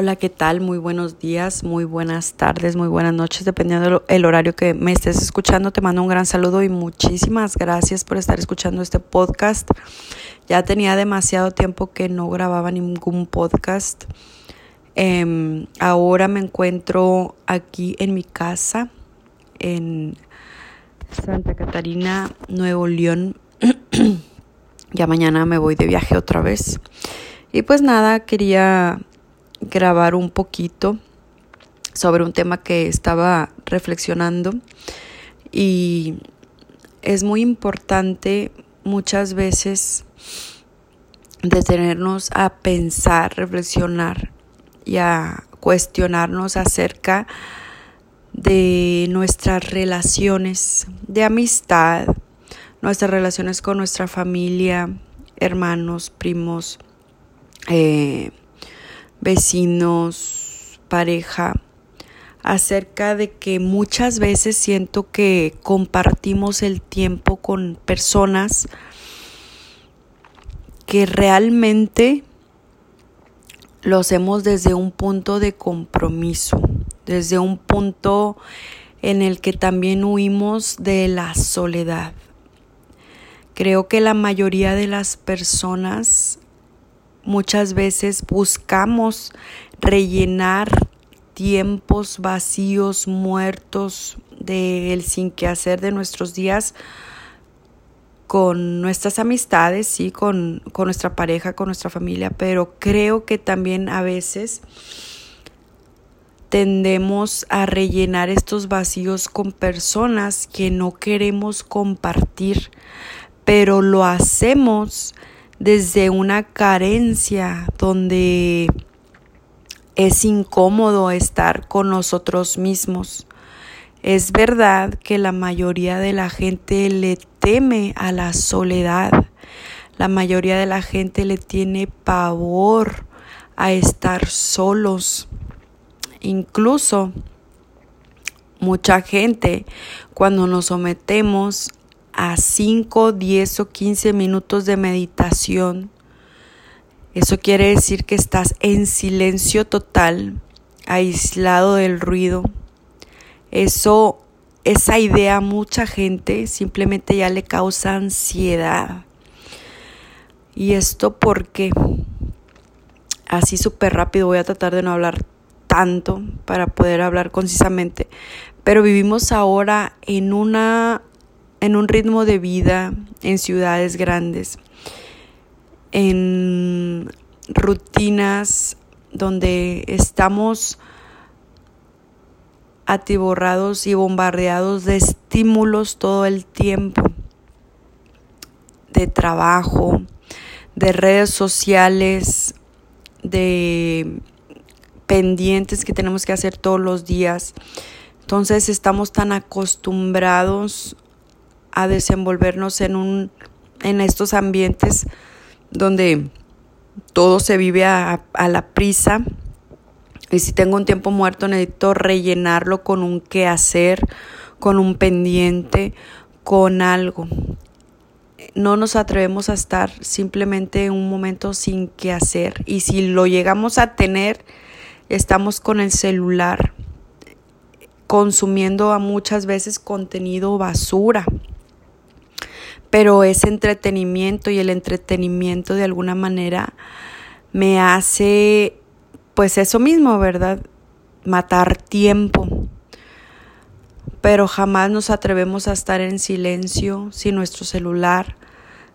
Hola, ¿qué tal? Muy buenos días, muy buenas tardes, muy buenas noches, dependiendo del horario que me estés escuchando. Te mando un gran saludo y muchísimas gracias por estar escuchando este podcast. Ya tenía demasiado tiempo que no grababa ningún podcast. Em, ahora me encuentro aquí en mi casa, en Santa Catarina, Nuevo León. ya mañana me voy de viaje otra vez. Y pues nada, quería grabar un poquito sobre un tema que estaba reflexionando. Y es muy importante muchas veces detenernos a pensar, reflexionar y a cuestionarnos acerca de nuestras relaciones de amistad, nuestras relaciones con nuestra familia, hermanos, primos, eh, vecinos, pareja, acerca de que muchas veces siento que compartimos el tiempo con personas que realmente lo hacemos desde un punto de compromiso, desde un punto en el que también huimos de la soledad. Creo que la mayoría de las personas Muchas veces buscamos rellenar tiempos vacíos, muertos del sin que hacer de nuestros días con nuestras amistades, sí, con, con nuestra pareja, con nuestra familia, pero creo que también a veces tendemos a rellenar estos vacíos con personas que no queremos compartir, pero lo hacemos desde una carencia donde es incómodo estar con nosotros mismos. Es verdad que la mayoría de la gente le teme a la soledad. La mayoría de la gente le tiene pavor a estar solos. Incluso mucha gente cuando nos sometemos a 5, 10 o 15 minutos de meditación. Eso quiere decir que estás en silencio total, aislado del ruido. Eso, esa idea a mucha gente simplemente ya le causa ansiedad. Y esto porque, así súper rápido, voy a tratar de no hablar tanto para poder hablar concisamente, pero vivimos ahora en una en un ritmo de vida en ciudades grandes, en rutinas donde estamos atiborrados y bombardeados de estímulos todo el tiempo, de trabajo, de redes sociales, de pendientes que tenemos que hacer todos los días. Entonces estamos tan acostumbrados desenvolvernos en un en estos ambientes donde todo se vive a, a la prisa. Y si tengo un tiempo muerto necesito rellenarlo con un qué hacer, con un pendiente, con algo. No nos atrevemos a estar simplemente en un momento sin qué hacer y si lo llegamos a tener estamos con el celular consumiendo a muchas veces contenido basura pero es entretenimiento y el entretenimiento de alguna manera me hace pues eso mismo, ¿verdad? Matar tiempo. Pero jamás nos atrevemos a estar en silencio sin nuestro celular,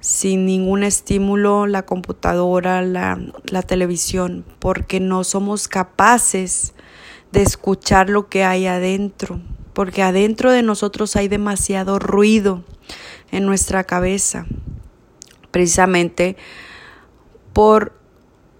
sin ningún estímulo, la computadora, la, la televisión, porque no somos capaces de escuchar lo que hay adentro, porque adentro de nosotros hay demasiado ruido en nuestra cabeza, precisamente por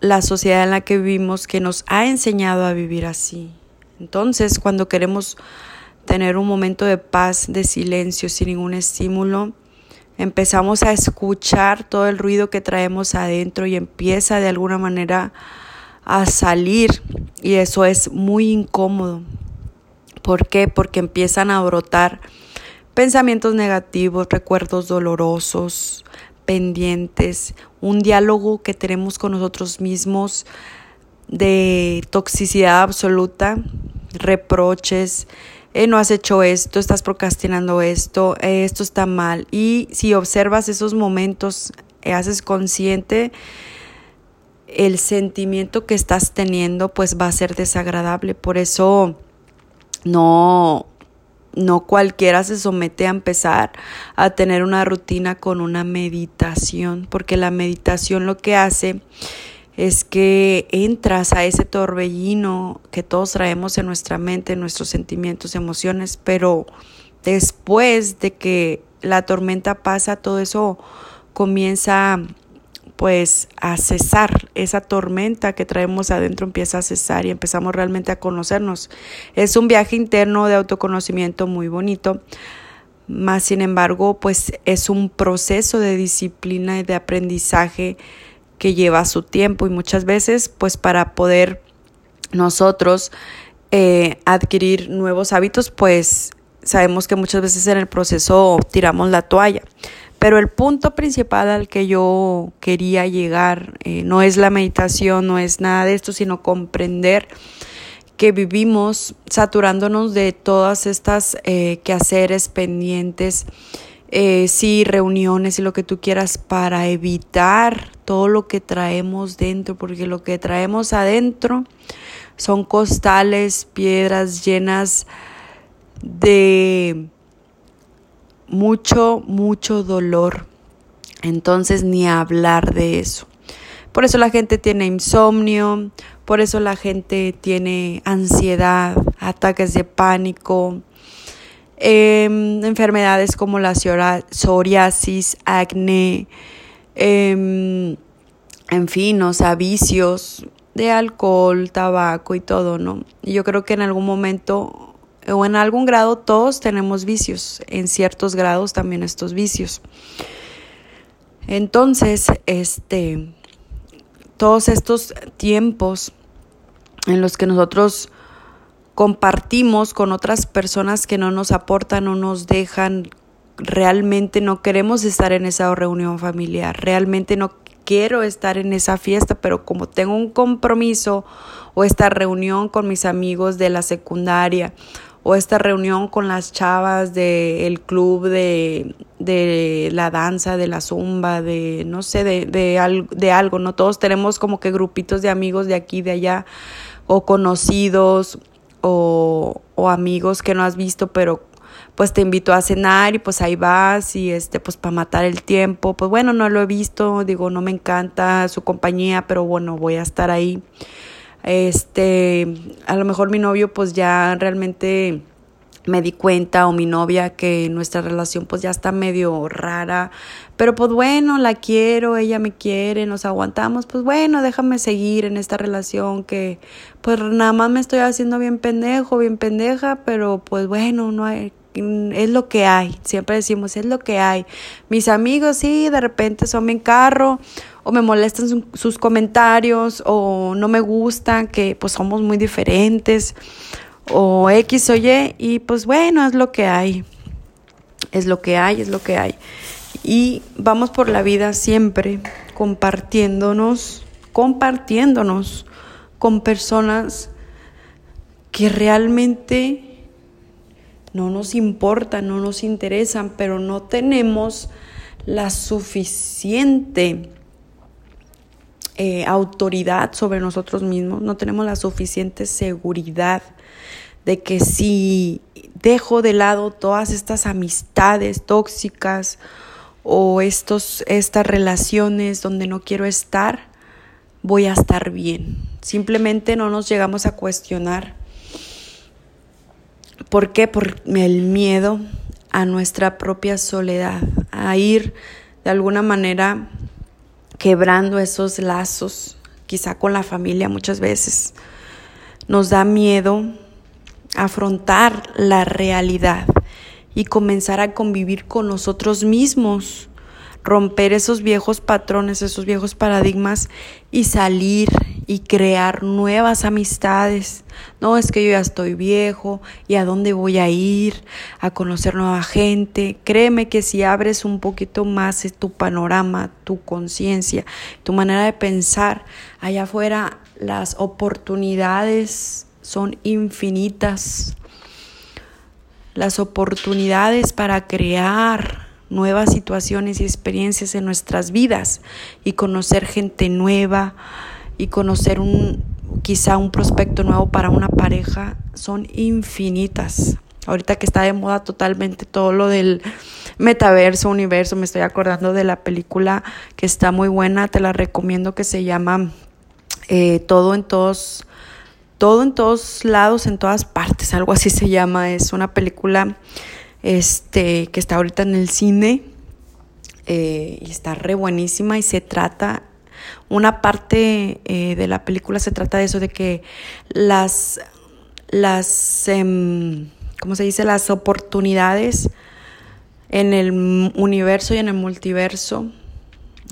la sociedad en la que vivimos que nos ha enseñado a vivir así. Entonces, cuando queremos tener un momento de paz, de silencio, sin ningún estímulo, empezamos a escuchar todo el ruido que traemos adentro y empieza de alguna manera a salir y eso es muy incómodo. ¿Por qué? Porque empiezan a brotar pensamientos negativos, recuerdos dolorosos, pendientes, un diálogo que tenemos con nosotros mismos de toxicidad absoluta, reproches, eh, no has hecho esto, estás procrastinando esto, eh, esto está mal. Y si observas esos momentos, eh, haces consciente el sentimiento que estás teniendo, pues va a ser desagradable. Por eso no, no cualquiera se somete a empezar a tener una rutina con una meditación, porque la meditación lo que hace es que entras a ese torbellino que todos traemos en nuestra mente, en nuestros sentimientos, emociones, pero después de que la tormenta pasa, todo eso comienza pues a cesar, esa tormenta que traemos adentro empieza a cesar y empezamos realmente a conocernos. Es un viaje interno de autoconocimiento muy bonito, más sin embargo pues es un proceso de disciplina y de aprendizaje que lleva su tiempo y muchas veces pues para poder nosotros eh, adquirir nuevos hábitos pues sabemos que muchas veces en el proceso tiramos la toalla. Pero el punto principal al que yo quería llegar eh, no es la meditación, no es nada de esto, sino comprender que vivimos saturándonos de todas estas eh, quehaceres pendientes eh, sí, reuniones y lo que tú quieras para evitar todo lo que traemos dentro, porque lo que traemos adentro son costales, piedras llenas de mucho, mucho dolor. Entonces ni hablar de eso. Por eso la gente tiene insomnio, por eso la gente tiene ansiedad, ataques de pánico, Em, enfermedades como la psoriasis, acné, em, en fin, o sea, vicios de alcohol, tabaco y todo, ¿no? Y yo creo que en algún momento o en algún grado todos tenemos vicios, en ciertos grados también estos vicios. Entonces, este, todos estos tiempos en los que nosotros compartimos con otras personas que no nos aportan o nos dejan, realmente no queremos estar en esa reunión familiar, realmente no quiero estar en esa fiesta, pero como tengo un compromiso o esta reunión con mis amigos de la secundaria o esta reunión con las chavas del club de, de, la danza, de la zumba, de no sé, de, de, de algo, ¿no? Todos tenemos como que grupitos de amigos de aquí, de allá, o conocidos, o, o amigos que no has visto, pero pues te invito a cenar y pues ahí vas y este pues para matar el tiempo, pues bueno, no lo he visto, digo, no me encanta su compañía, pero bueno, voy a estar ahí. Este, a lo mejor mi novio pues ya realmente me di cuenta o mi novia que nuestra relación pues ya está medio rara, pero pues bueno, la quiero, ella me quiere, nos aguantamos, pues bueno, déjame seguir en esta relación que pues nada más me estoy haciendo bien pendejo, bien pendeja, pero pues bueno, no hay es lo que hay, siempre decimos, es lo que hay. Mis amigos sí, de repente son bien carro o me molestan sus comentarios o no me gustan que pues somos muy diferentes o X o Y y pues bueno, es lo que hay. Es lo que hay, es lo que hay. Y vamos por la vida siempre compartiéndonos, compartiéndonos con personas que realmente no nos importan, no nos interesan, pero no tenemos la suficiente eh, autoridad sobre nosotros mismos, no tenemos la suficiente seguridad de que si dejo de lado todas estas amistades tóxicas o estos, estas relaciones donde no quiero estar, voy a estar bien. Simplemente no nos llegamos a cuestionar. ¿Por qué? Por el miedo a nuestra propia soledad, a ir de alguna manera quebrando esos lazos, quizá con la familia muchas veces. Nos da miedo afrontar la realidad y comenzar a convivir con nosotros mismos, romper esos viejos patrones, esos viejos paradigmas y salir y crear nuevas amistades. No es que yo ya estoy viejo y a dónde voy a ir a conocer nueva gente. Créeme que si abres un poquito más tu panorama, tu conciencia, tu manera de pensar, allá afuera las oportunidades son infinitas. Las oportunidades para crear nuevas situaciones y experiencias en nuestras vidas y conocer gente nueva y conocer un quizá un prospecto nuevo para una pareja son infinitas. Ahorita que está de moda totalmente todo lo del metaverso, universo, me estoy acordando de la película que está muy buena, te la recomiendo que se llama eh, Todo en todos, todo en todos lados, en todas partes, algo así se llama. Es una película este, que está ahorita en el cine eh, y está re buenísima y se trata una parte eh, de la película se trata de eso, de que las, las em, ¿cómo se dice? Las oportunidades en el universo y en el multiverso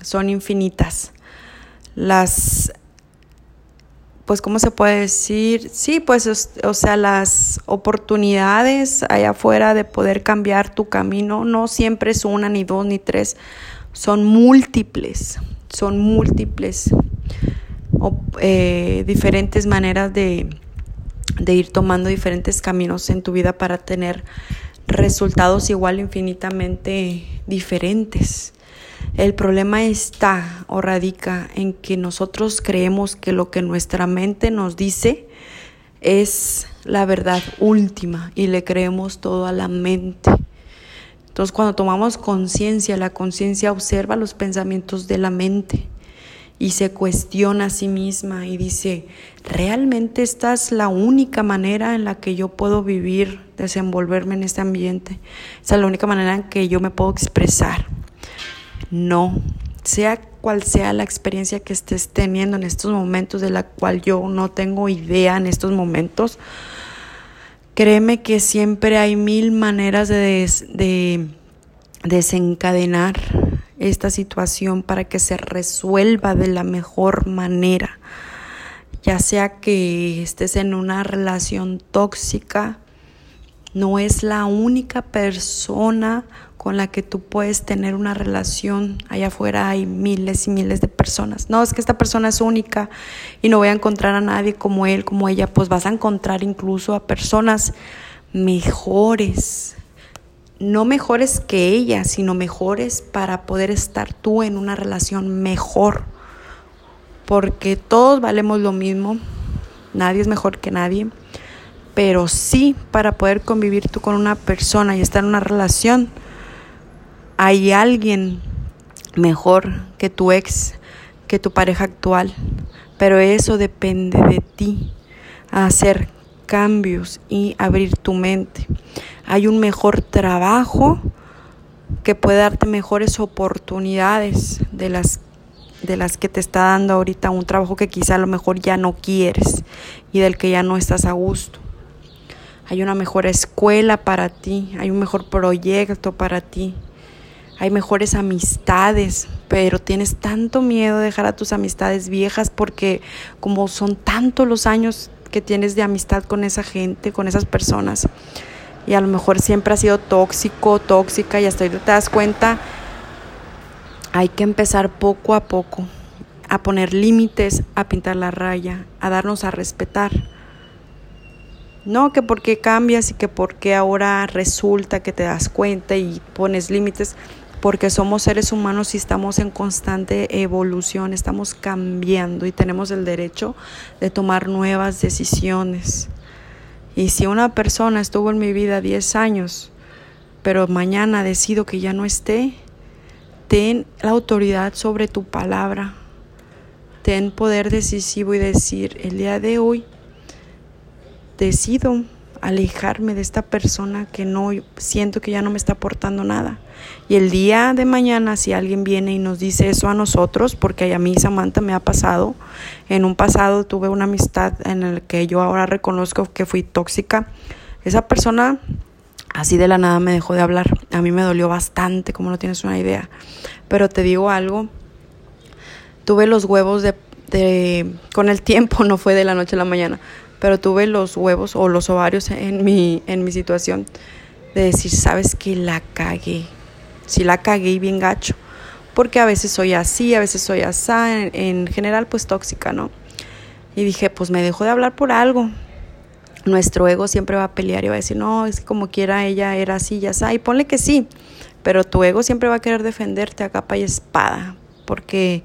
son infinitas. Las, pues, ¿cómo se puede decir? Sí, pues, o sea, las oportunidades allá afuera de poder cambiar tu camino no siempre es una, ni dos, ni tres, son múltiples, son múltiples, eh, diferentes maneras de, de ir tomando diferentes caminos en tu vida para tener resultados igual infinitamente diferentes. El problema está o radica en que nosotros creemos que lo que nuestra mente nos dice es la verdad última y le creemos todo a la mente. Entonces cuando tomamos conciencia, la conciencia observa los pensamientos de la mente y se cuestiona a sí misma y dice, ¿realmente esta es la única manera en la que yo puedo vivir, desenvolverme en este ambiente? Esa es la única manera en que yo me puedo expresar. No, sea cual sea la experiencia que estés teniendo en estos momentos, de la cual yo no tengo idea en estos momentos, créeme que siempre hay mil maneras de, de desencadenar esta situación para que se resuelva de la mejor manera, ya sea que estés en una relación tóxica, no es la única persona con la que tú puedes tener una relación. Allá afuera hay miles y miles de personas. No, es que esta persona es única y no voy a encontrar a nadie como él, como ella. Pues vas a encontrar incluso a personas mejores, no mejores que ella, sino mejores para poder estar tú en una relación mejor. Porque todos valemos lo mismo, nadie es mejor que nadie, pero sí para poder convivir tú con una persona y estar en una relación, hay alguien mejor que tu ex, que tu pareja actual, pero eso depende de ti, hacer cambios y abrir tu mente hay un mejor trabajo que puede darte mejores oportunidades de las de las que te está dando ahorita un trabajo que quizá a lo mejor ya no quieres y del que ya no estás a gusto. Hay una mejor escuela para ti, hay un mejor proyecto para ti, hay mejores amistades, pero tienes tanto miedo de dejar a tus amistades viejas porque como son tantos los años que tienes de amistad con esa gente, con esas personas, y a lo mejor siempre ha sido tóxico, tóxica y hasta ahorita te das cuenta, hay que empezar poco a poco a poner límites, a pintar la raya, a darnos a respetar. No que porque cambias y que porque ahora resulta que te das cuenta y pones límites, porque somos seres humanos y estamos en constante evolución, estamos cambiando y tenemos el derecho de tomar nuevas decisiones. Y si una persona estuvo en mi vida 10 años, pero mañana decido que ya no esté, ten la autoridad sobre tu palabra. Ten poder decisivo y decir, el día de hoy decido alejarme de esta persona que no siento que ya no me está aportando nada. Y el día de mañana, si alguien viene y nos dice eso a nosotros, porque a mí Samantha me ha pasado, en un pasado tuve una amistad en la que yo ahora reconozco que fui tóxica, esa persona así de la nada me dejó de hablar. A mí me dolió bastante, como no tienes una idea. Pero te digo algo, tuve los huevos de con el tiempo, no fue de la noche a la mañana pero tuve los huevos o los ovarios en mi, en mi situación de decir, sabes que la cagué, si la cagué y bien gacho, porque a veces soy así, a veces soy así, en, general pues tóxica, ¿no? Y dije, pues me dejó de hablar por algo. Nuestro ego siempre va a pelear y va a decir, no, es como quiera ella era así, ya está. Y ponle que sí, pero tu ego siempre va a querer defenderte a capa y espada, porque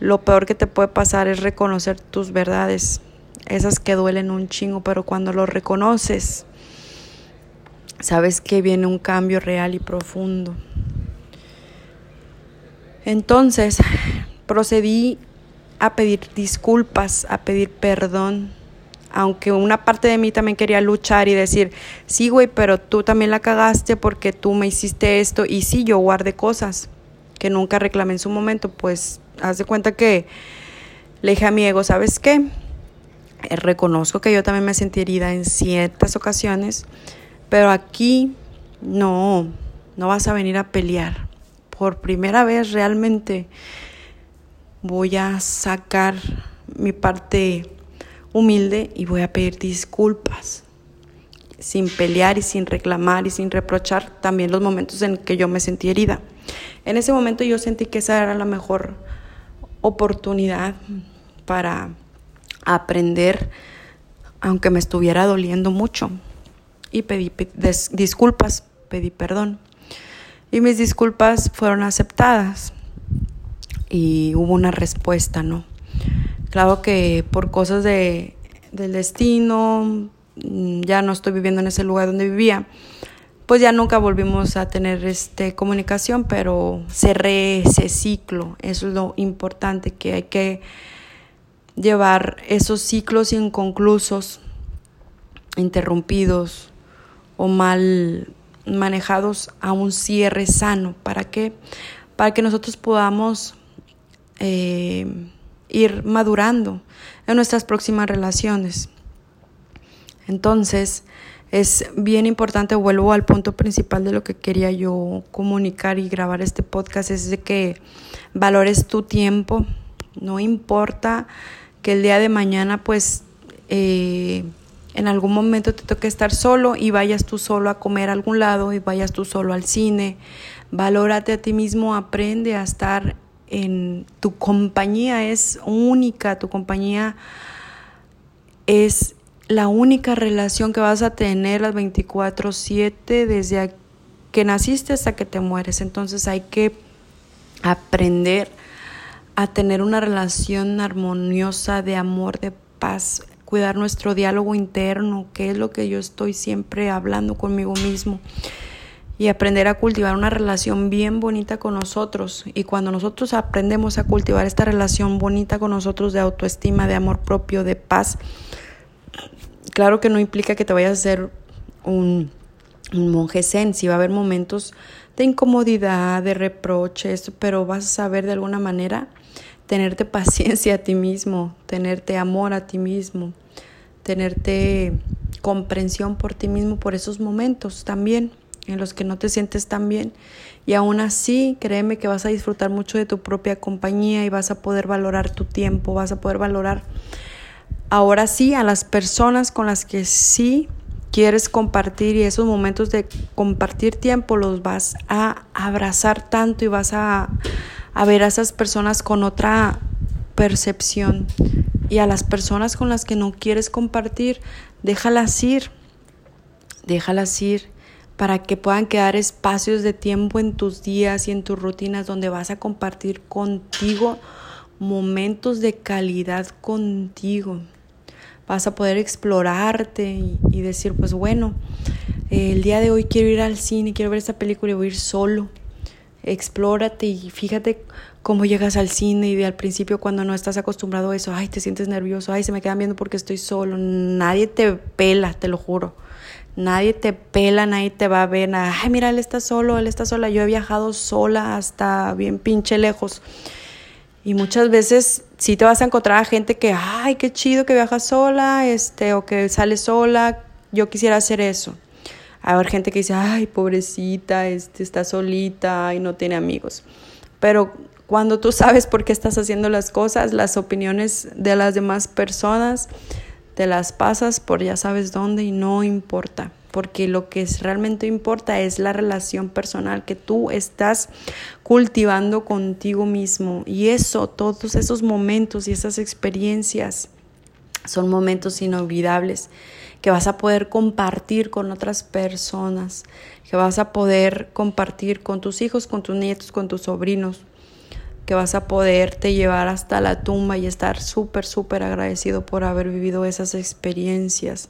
lo peor que te puede pasar es reconocer tus verdades, esas que duelen un chingo, pero cuando lo reconoces, sabes que viene un cambio real y profundo. Entonces, procedí a pedir disculpas, a pedir perdón, aunque una parte de mí también quería luchar y decir, sí, güey, pero tú también la cagaste porque tú me hiciste esto y sí, yo guardé cosas que nunca reclamé en su momento, pues haz de cuenta que le dije a mi ego, ¿sabes qué? Reconozco que yo también me sentí herida en ciertas ocasiones, pero aquí no, no vas a venir a pelear. Por primera vez realmente voy a sacar mi parte humilde y voy a pedir disculpas sin pelear y sin reclamar y sin reprochar también los momentos en que yo me sentí herida. En ese momento yo sentí que esa era la mejor oportunidad para aprender, aunque me estuviera doliendo mucho. Y pedí disculpas, pedí perdón. Y mis disculpas fueron aceptadas y hubo una respuesta, ¿no? Claro que por cosas de, del destino, mm, ya no estoy viviendo en ese lugar donde vivía, pues ya nunca volvimos a tener este comunicación, pero cerré ese ciclo. Eso es lo importante, que hay que llevar esos ciclos inconclusos, interrumpidos o mal manejados a un cierre sano. ¿Para qué? Para que nosotros podamos eh, ir madurando en nuestras próximas relaciones. Entonces, es bien importante, vuelvo al punto principal de lo que quería yo comunicar y grabar este podcast, es de que valores tu tiempo, no importa que el día de mañana pues eh, en algún momento te toque estar solo y vayas tú solo a comer a algún lado y vayas tú solo al cine, valórate a ti mismo, aprende a estar en tu compañía es única, tu compañía es la única relación que vas a tener las 24/7 desde que naciste hasta que te mueres. Entonces hay que aprender a tener una relación armoniosa de amor, de paz, cuidar nuestro diálogo interno, que es lo que yo estoy siempre hablando conmigo mismo y aprender a cultivar una relación bien bonita con nosotros. Y cuando nosotros aprendemos a cultivar esta relación bonita con nosotros de autoestima, de amor propio, de paz, claro que no implica que te vayas a ser un, monje zen, si va a haber momentos de incomodidad, de reproches, pero vas a saber de alguna manera tenerte paciencia a ti mismo, tenerte amor a ti mismo, tenerte comprensión por ti mismo por esos momentos también en los que no te sientes tan bien. Y aún así, créeme que vas a disfrutar mucho de tu propia compañía y vas a poder valorar tu tiempo, vas a poder valorar ahora sí a las personas con las que sí quieres compartir y esos momentos de compartir tiempo los vas a abrazar tanto y vas a, a ver a esas personas con otra percepción. Y a las personas con las que no quieres compartir, déjalas ir, déjalas ir para que puedan quedar espacios de tiempo en tus días y en tus rutinas donde vas a compartir contigo momentos de calidad contigo. Vas a poder explorarte y, decir, pues bueno, el día de hoy quiero ir al cine, quiero ver esta película y voy a ir solo. Explórate y fíjate cómo llegas al cine y de al principio cuando no estás acostumbrado a eso, ay, te sientes nervioso, ay, se me quedan viendo porque estoy solo. Nadie te pela, te lo juro Nadie te pela, nadie te va a ver, nada. Ay, mira, él está solo, él está sola. Yo he viajado sola hasta bien pinche lejos. Y muchas veces sí te vas a encontrar a gente que, ay, qué chido que viajas sola, este, o que sales sola. Yo quisiera hacer eso. A haber gente que dice, ay, pobrecita, este, está solita y no tiene amigos. Pero cuando tú sabes por qué estás haciendo las cosas, las opiniones de las demás personas te las pasas por ya sabes dónde y no importa, porque lo que realmente importa es la relación personal que tú estás cultivando contigo mismo y eso, todos esos momentos y esas experiencias Son momentos inolvidables que vas a poder compartir con otras personas, que vas a poder compartir con tus hijos, con tus nietos, con tus sobrinos, que vas a poderte llevar hasta la tumba y estar súper, súper agradecido por haber vivido esas experiencias.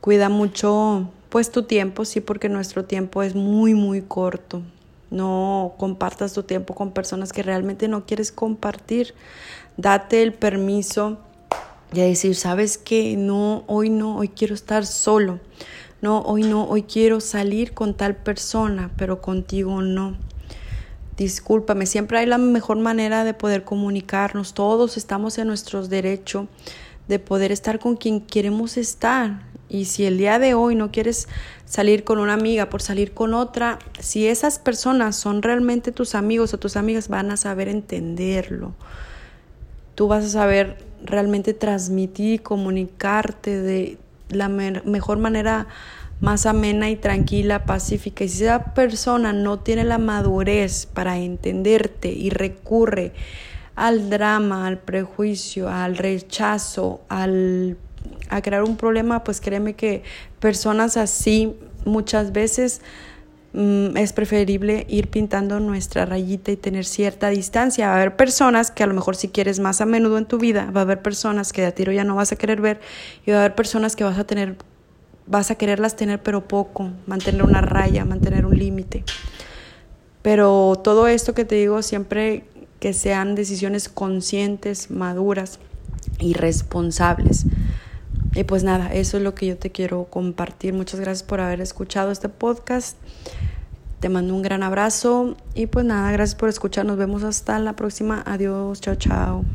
Cuida mucho pues tu tiempo, sí, porque nuestro tiempo es muy, muy corto. No compartas tu tiempo con personas que realmente no quieres compartir. Date el permiso y a decir, ¿sabes qué? No, hoy no, hoy quiero estar solo. No, hoy no, hoy quiero salir con tal persona, pero contigo no. Discúlpame, siempre hay la mejor manera de poder comunicarnos. Todos estamos en nuestros derechos de poder estar con quien queremos estar. Y si el día de hoy no quieres salir con una amiga por salir con otra, si esas personas son realmente tus amigos o tus amigas, van a saber entenderlo. Tú vas a saber realmente transmitir y comunicarte de la mejor manera más amena y tranquila, pacífica. Y si esa persona no tiene la madurez para entenderte y recurre al drama, al prejuicio, al rechazo, al, a crear un problema, pues créeme que personas así muchas veces es preferible ir pintando nuestra rayita y tener cierta distancia. Va a haber personas que a lo mejor si quieres más a menudo en tu vida, va a haber personas que de a tiro ya no vas a querer ver y va a haber personas que vas a tener, vas a quererlas tener pero poco, mantener una raya, mantener un límite. Pero todo esto que te digo siempre que sean decisiones conscientes, maduras y responsables. Y pues nada, eso es lo que yo te quiero compartir. Muchas gracias por haber escuchado este podcast. Te mando un gran abrazo y pues nada, gracias por escuchar. Nos vemos hasta la próxima. Adiós, chao, chao.